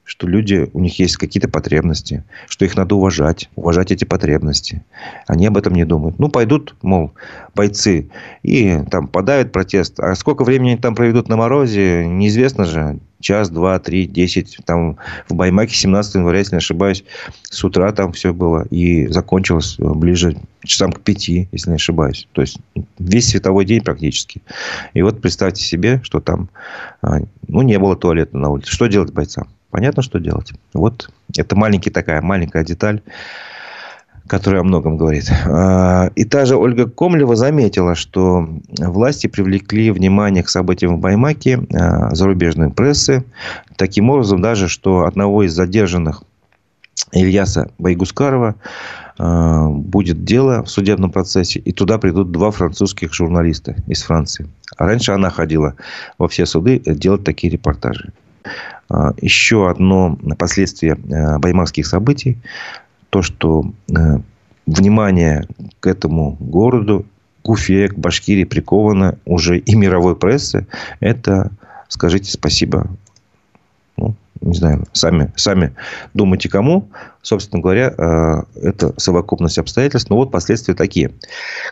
Speaker 1: что люди, у них есть какие-то потребности, что их надо уважать, уважать эти потребности. Они об этом не думают. Ну, пойдут, мол, бойцы и там подавят протест. А сколько времени они там проведут на морозе, неизвестно же. Час, два, три, десять. Там в Баймаке 17 января, если не ошибаюсь, с утра там все было. И закончилось ближе часам к пяти, если не ошибаюсь. То есть, весь световой день практически. И вот представьте себе, что там а, ну, не было туалета на улице. Что делать бойцам? Понятно, что делать. Вот это маленькая такая, маленькая деталь, которая о многом говорит. А, и та же Ольга Комлева заметила, что власти привлекли внимание к событиям в Баймаке а, зарубежной прессы. Таким образом, даже что одного из задержанных Ильяса Байгускарова а, будет дело в судебном процессе, и туда придут два французских журналиста из Франции. А раньше она ходила во все суды делать такие репортажи. А, еще одно последствие э, баймакских событий, то, что э, внимание к этому городу, к Уфе, к Башкирии приковано уже и мировой прессы, это скажите спасибо не знаю, сами, сами думайте кому. Собственно говоря, э, это совокупность обстоятельств. Но вот последствия такие. К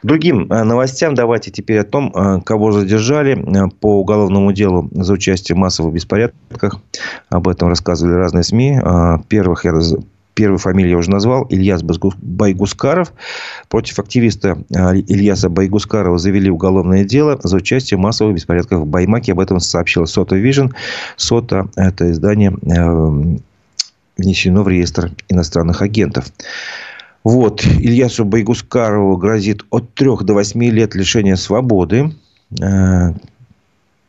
Speaker 1: другим э, новостям давайте теперь о том, э, кого задержали по уголовному делу за участие в массовых беспорядках. Об этом рассказывали разные СМИ. Первых я Первую фамилию я уже назвал. Ильяс Байгускаров. Против активиста а, Ильяса Байгускарова завели уголовное дело за участие в массовых беспорядках в Баймаке. Об этом сообщила Сота Vision. Сота – это издание э, внесено в реестр иностранных агентов. Вот. Ильясу Байгускарову грозит от 3 до 8 лет лишения свободы.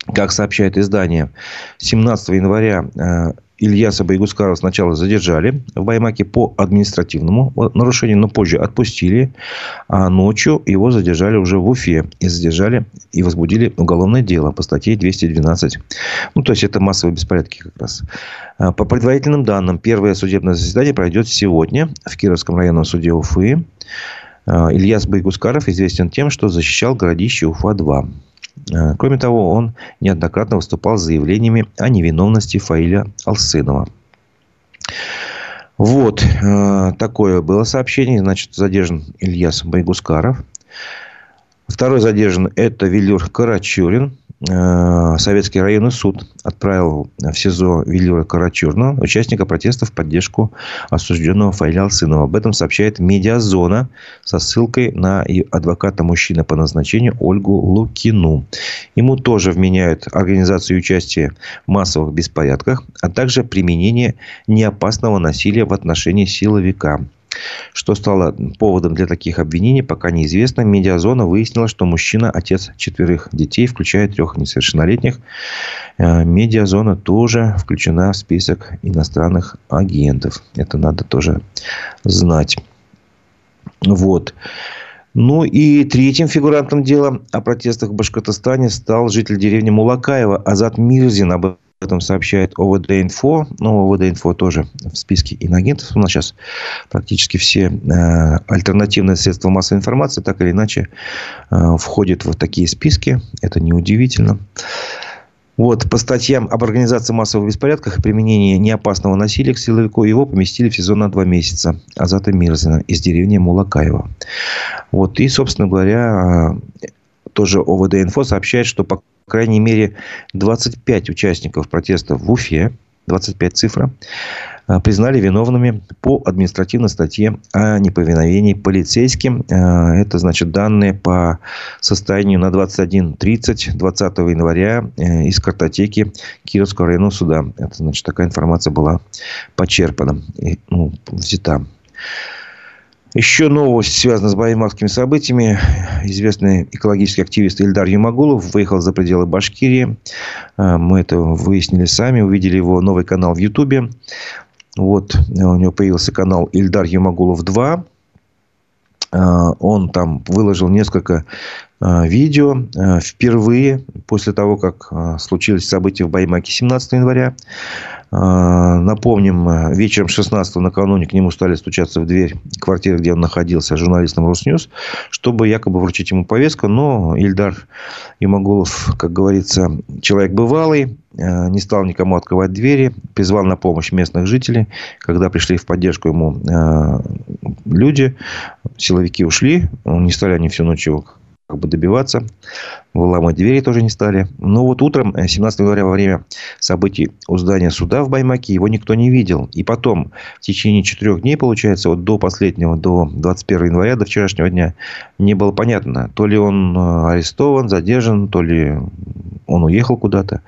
Speaker 1: Э, как сообщает издание, 17 января э, Ильяса Байгускарова сначала задержали в Баймаке по административному нарушению, но позже отпустили. А ночью его задержали уже в Уфе. И задержали и возбудили уголовное дело по статье 212. Ну, то есть, это массовые беспорядки как раз. А, по предварительным данным, первое судебное заседание пройдет сегодня в Кировском районном суде Уфы. А, Ильяс Байгускаров известен тем, что защищал городище Уфа-2. Э, кроме того, он неоднократно выступал с заявлениями о невиновности Фаиля Алсынова. Вот э, такое было сообщение. Значит, задержан Ильяс Байгускаров. Второй задержан это Велюр Карачурин. Э, Советский районный суд отправил в СИЗО Велюра Карачурна участника протеста в поддержку осужденного Фаиля Алсынова. Об этом сообщает «Медиазона» со ссылкой на адвоката мужчины по назначению Ольгу Лукину. Ему тоже вменяют организацию участия в массовых беспорядках, а также применение неопасного насилия в отношении силовика. Что стало поводом для таких обвинений, пока неизвестно. Медиазона выяснила, что мужчина – отец четверых детей, включая трех несовершеннолетних. Э, медиазона тоже включена в список иностранных агентов. Это надо тоже знать. Вот. Ну и третьим фигурантом дела о протестах в Башкортостане стал житель деревни Мулакаева Азат Мирзин. Об этом сообщает ОВД-инфо. Но ОВД-инфо тоже в списке инагентов. У нас сейчас практически все э, альтернативные средства массовой информации так или иначе э, входят в такие списки. Это неудивительно. Вот, по статьям об организации массовых беспорядках и применении неопасного насилия к силовику его поместили в сезон на два месяца. Азата Мирзина из деревни Мулакаева. Вот, и, собственно говоря, тоже ОВД-инфо сообщает, что по крайней мере 25 участников протеста в Уфе, 25 цифра, э, признали виновными по административной статье о неповиновении полицейским. Э, это, значит, данные по состоянию на 21.30 20 января э, из картотеки Кировского районного суда. Это, значит, такая информация была почерпана, ну, взята. Еще новость связана с баймакскими событиями. Известный экологический активист Ильдар Юмагулов выехал за пределы Башкирии. А, мы это выяснили сами. Увидели его новый канал в Ютубе. Вот у него появился канал Ильдар Юмагулов 2. А, он там выложил несколько а, видео впервые после того, как случились события в Баймаке 17 января. А, напомним, вечером 16 накануне к нему стали стучаться в дверь квартиры, где он находился, журналистом Росньюз, чтобы якобы вручить ему повестку. Но Ильдар Имагулов, как говорится, человек бывалый, не стал никому открывать двери, призвал на помощь местных жителей. Когда пришли в поддержку ему э, люди, силовики ушли, не стали они всю ночь его как бы добиваться. Выламывать двери тоже не стали. Но вот утром, 17 э, января, во время событий у здания суда в Баймаке, его никто не видел. И потом, в течение четырех дней, получается, вот до последнего, до 21 января, до вчерашнего дня, не было понятно, то ли он э, арестован, задержан, то ли он уехал куда-то.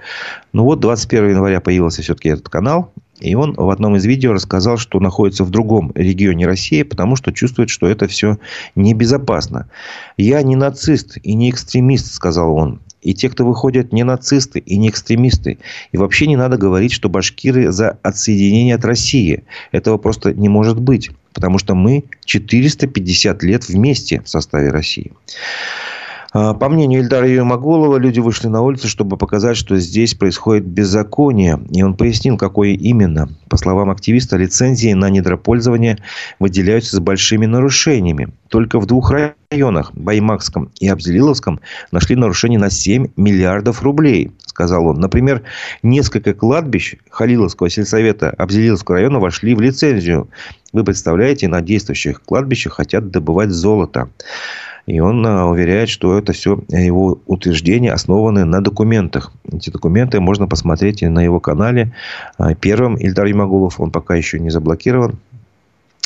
Speaker 1: Ну вот 21 января появился все-таки этот канал. И он в одном из видео рассказал, что находится в другом регионе России, потому что чувствует, что это все небезопасно. «Я не нацист и не экстремист», – сказал он. И те, кто выходят, не нацисты и не экстремисты. И вообще не надо говорить, что башкиры за отсоединение от России. Этого просто не может быть. Потому что мы 450 лет вместе в составе России. А, по мнению Ильдара Юмагулова, люди вышли на улицу, чтобы показать, что здесь происходит беззаконие. И он пояснил, какое именно. По словам активиста, лицензии на недропользование выделяются с большими нарушениями. Только в двух районах, Баймакском и Абзелиловском, нашли нарушения на 7 миллиардов рублей, сказал он. Например, несколько кладбищ Халиловского сельсовета Абзелиловского района вошли в лицензию. Вы представляете, на действующих кладбищах хотят добывать золото. И он а, уверяет, что это все его утверждения основаны на документах. Эти документы можно посмотреть на его канале. А, первым Ильдар Ямагулов, он пока еще не заблокирован.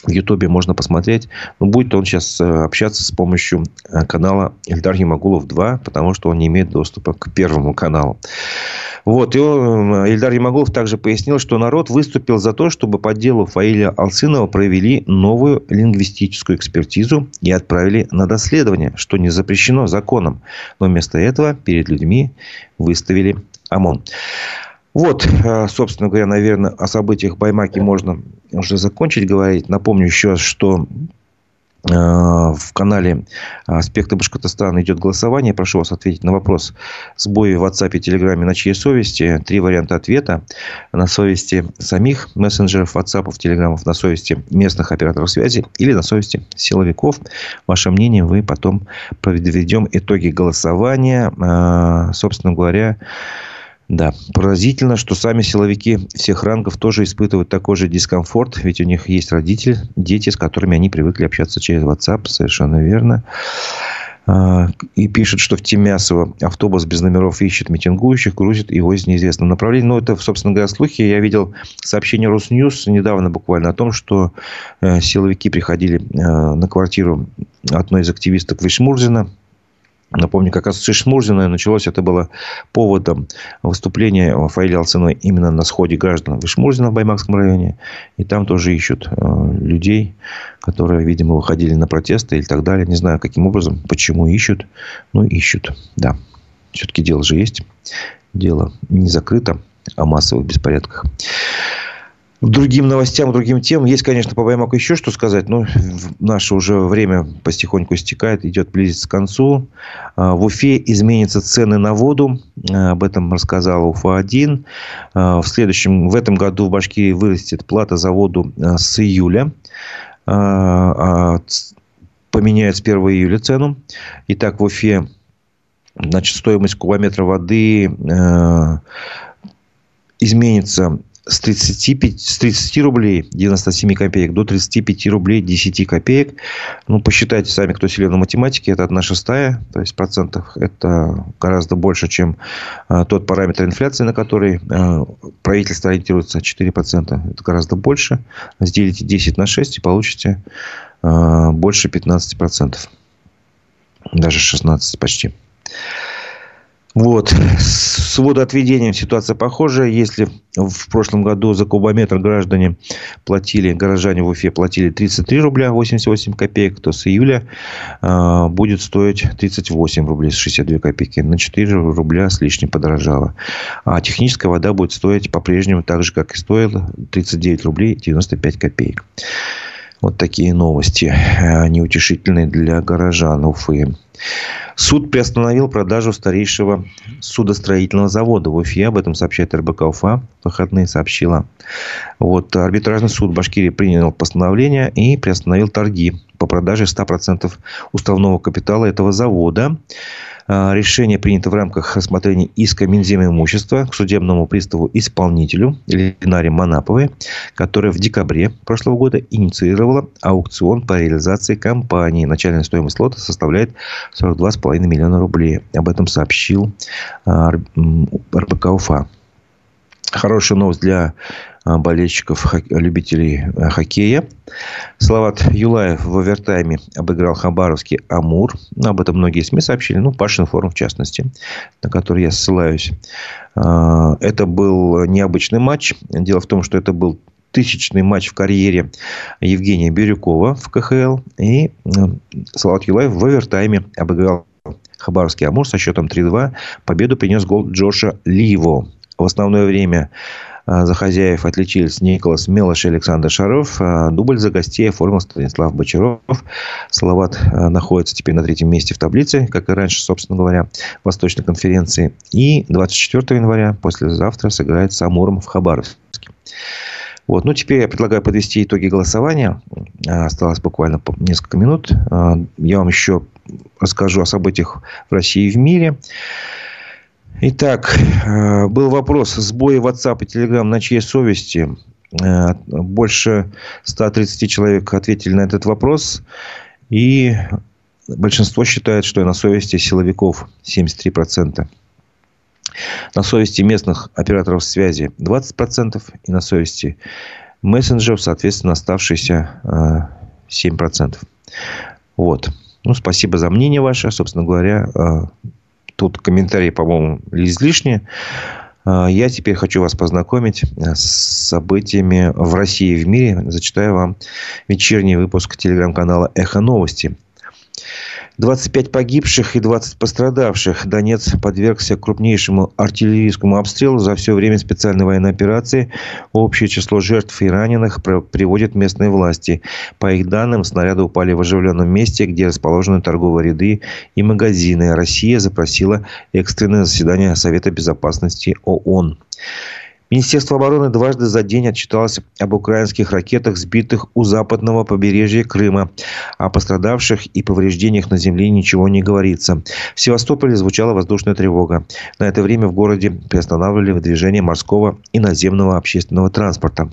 Speaker 1: В Ютубе можно посмотреть. Но будет он сейчас а, общаться с помощью канала Ильдар Ямагулов 2, потому что он не имеет доступа к первому каналу. Вот. И он, Ильдар Ямагулов также пояснил, что народ выступил за то, чтобы по делу Фаиля Алсынова провели новую лингвистическую экспертизу и отправили на доследование, что не запрещено законом. Но вместо этого перед людьми выставили ОМОН. Вот, э, собственно говоря, наверное, о событиях Баймаки можно уже закончить говорить. Напомню еще раз, что Э, в канале «Аспекты Башкортостана» идет голосование. Прошу вас ответить на вопрос сбои в WhatsApp и Telegram на чьей совести. Три варианта ответа. На совести самих мессенджеров, WhatsApp, Telegram, на совести местных операторов связи или на совести силовиков. Ваше мнение вы потом проведем итоги голосования. Э, собственно говоря, да, поразительно, что сами силовики всех рангов тоже испытывают такой же дискомфорт, ведь у них есть родители, дети, с которыми они привыкли общаться через WhatsApp, совершенно верно. А, и пишут, что в Тимясово автобус без номеров ищет митингующих, грузит его из неизвестного направления. Но это, собственно говоря, слухи. Я видел сообщение Росньюз недавно буквально о том, что э, силовики приходили э, на квартиру одной из активисток Вишмурзина, Напомню, как с Шмурзиной началось, это было поводом выступления Фаиля Алсыновой именно на сходе граждан Вишмурзина в Баймакском районе. И там тоже ищут э, людей, которые, видимо, выходили на протесты или так далее. Не знаю, каким образом, почему ищут. Ну, ищут, да. Все-таки дело же есть. Дело не закрыто о массовых беспорядках другим новостям, другим темам. Есть, конечно, по Баймаку еще что сказать, но наше уже время потихоньку истекает, идет близится к концу. А, в Уфе изменятся цены на воду. А, об этом рассказала Уфа-1. А, в следующем, в этом году в Башкирии вырастет плата за воду с июля. Поменяют с 1 июля цену. Итак, в Уфе значит, стоимость кубометра воды изменится с 35, с 30 рублей 97 копеек до 35 рублей 10 копеек. Ну, посчитайте сами, кто силен на математике. Это 1 шестая, то есть процентов. Это гораздо больше, чем а, тот параметр инфляции, на который а, правительство ориентируется 4%. Это гораздо больше. Разделите 10 на 6 и получите а, больше 15%. Даже 16 почти. Вот. С водоотведением ситуация похожая. Если в прошлом году за кубометр граждане платили, горожане в Уфе платили 33 рубля 88 копеек, то с июля э, будет стоить 38 рублей 62 копейки. На 4 рубля с лишним подорожало. А техническая вода будет стоить по-прежнему так же, как и стоила, 39 рублей 95 копеек. Вот такие новости, э, неутешительные для горожан Уфы. Суд приостановил продажу старейшего судостроительного завода в Уфе. Об этом сообщает РБК Уфа. В выходные сообщила. Вот, арбитражный суд Башкирии принял постановление и приостановил торги по продаже 100% уставного капитала этого завода. А, решение принято в рамках рассмотрения иска Минзема имущества к судебному приставу-исполнителю Ленаре Манаповой, которая в декабре прошлого года инициировала аукцион по реализации компании. Начальная стоимость лота составляет 42,5 миллиона рублей. Об этом сообщил а, РБК Уфа. Хорошая новость для а, болельщиков, любителей а, хоккея. Салават Юлаев в овертайме обыграл Хабаровский Амур. Об этом многие СМИ сообщили. Ну, Пашин форум в частности, на который я ссылаюсь. А, это был необычный матч. Дело в том, что это был тысячный матч в карьере Евгения Бирюкова в КХЛ. И Салават Юлаев в овертайме обыграл Хабаровский Амур со счетом 3-2. Победу принес гол Джоша Ливо. В основное время За хозяев отличились Николас Мелош и Александр Шаров. Дубль за гостей оформил Станислав Бочаров. Салават находится теперь на третьем месте в таблице, как и раньше, собственно говоря, Восточной конференции. И 24 января, послезавтра, сыграет с Амуром в Хабаровске. Вот. Ну, теперь я предлагаю подвести итоги голосования. Осталось буквально несколько минут. Я вам еще расскажу о событиях в России и в мире. Итак, э, был вопрос. Сбои WhatsApp и Telegram на чьей совести? Э, больше 130 человек ответили на этот вопрос. И большинство считает, что на совести силовиков 73%. На совести местных операторов связи 20%. И на совести мессенджеров, соответственно, оставшиеся 7%. Э, вот. Ну, спасибо за мнение ваше. Собственно говоря, тут комментарии, по-моему, излишние. А, я теперь хочу вас познакомить э, с событиями в России и в мире. Зачитаю вам вечерний выпуск телеграм-канала «Эхо новости». 25 погибших и 20 пострадавших. Донец подвергся крупнейшему артиллерийскому обстрелу за все время специальной военной операции. Общее число жертв и раненых приводят местные власти. По их данным, снаряды упали в оживленном месте, где расположены торговые ряды и магазины. Россия запросила экстренное заседание Совета безопасности ООН. Министерство обороны дважды за день отчиталось об украинских ракетах, сбитых у западного побережья Крыма. О пострадавших и повреждениях на земле ничего не говорится. В Севастополе звучала воздушная тревога. На это время в городе приостанавливали движение морского и наземного общественного транспорта.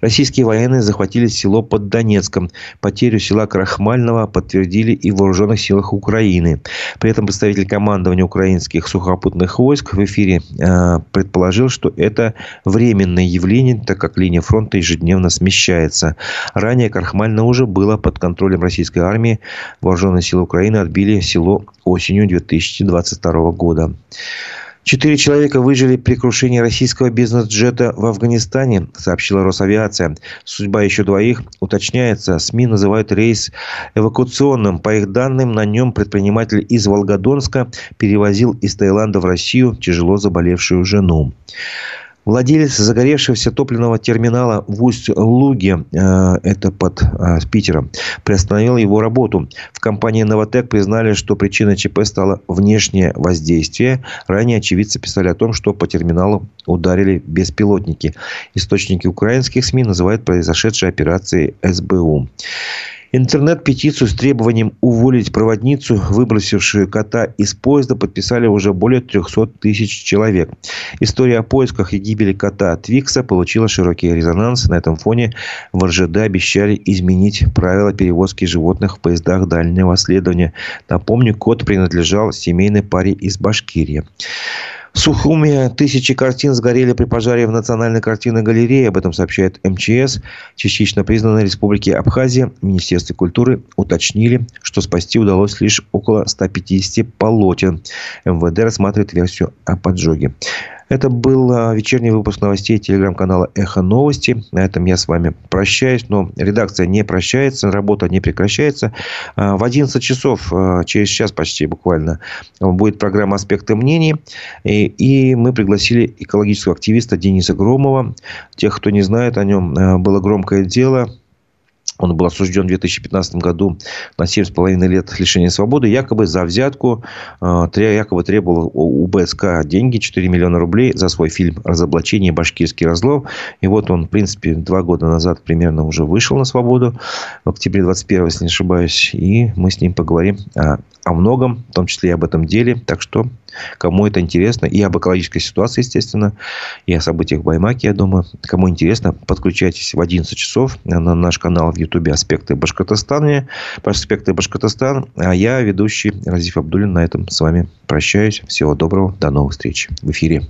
Speaker 1: Российские военные захватили село под Донецком. Потерю села Крахмального подтвердили и в вооруженных силах Украины. При этом представитель командования украинских сухопутных войск в эфире э, предположил, что это временное явление, так как линия фронта ежедневно смещается. Ранее Крахмально уже было под контролем российской армии. Вооруженные силы Украины отбили село осенью 2022 года. Четыре человека выжили при крушении российского бизнес-джета в Афганистане, сообщила Росавиация. Судьба еще двоих уточняется. СМИ называют рейс эвакуационным. По их данным, на нем предприниматель из Волгодонска перевозил из Таиланда в Россию тяжело заболевшую жену. Владелец загоревшегося топливного терминала в Усть-Луге, э, это под э, Питером, приостановил его работу. В компании «Новотек» признали, что причиной ЧП стало внешнее воздействие. Ранее очевидцы писали о том, что по терминалу ударили беспилотники. Источники украинских СМИ называют произошедшей операцией СБУ. Интернет-петицию с требованием уволить проводницу, выбросившую кота из поезда, подписали уже более 300 тысяч человек. История о поисках и гибели кота Твикса получила широкий резонанс. На этом фоне в РЖД обещали изменить правила перевозки животных в поездах дальнего следования. Напомню, кот принадлежал семейной паре из Башкирии. В Сухуме тысячи картин сгорели при пожаре в Национальной картинной галерее. Об этом сообщает МЧС. Частично признанной Республики Абхазия Министерство культуры уточнили, что спасти удалось лишь около 150 полотен. МВД рассматривает версию о поджоге. Это был а, вечерний выпуск новостей телеграм-канала «Эхо новости». На этом я с вами прощаюсь, но редакция не прощается, работа не прекращается. А, в 11 часов, а, через час почти буквально, будет программа «Аспекты мнений». И, и мы пригласили экологического активиста Дениса Громова. Тех, кто не знает о нем, было громкое дело – он был осужден в 2015 году на 7,5 лет лишения свободы, якобы за взятку, э, якобы требовал у БСК деньги, 4 миллиона рублей за свой фильм «Разоблачение. Башкирский разлов». И вот он, в принципе, два года назад примерно уже вышел на свободу, в октябре 21 если не ошибаюсь. И мы с ним поговорим о, о многом, в том числе и об этом деле. Так что Кому это интересно, и об экологической ситуации, естественно, и о событиях в Баймаке, я думаю. Кому интересно, подключайтесь в 11 часов на наш канал в Ютубе «Аспекты Башкортостана». «Аспекты Башкортостан». А я, ведущий Разиф Абдулин, на этом с вами прощаюсь. Всего доброго, до новых встреч в эфире.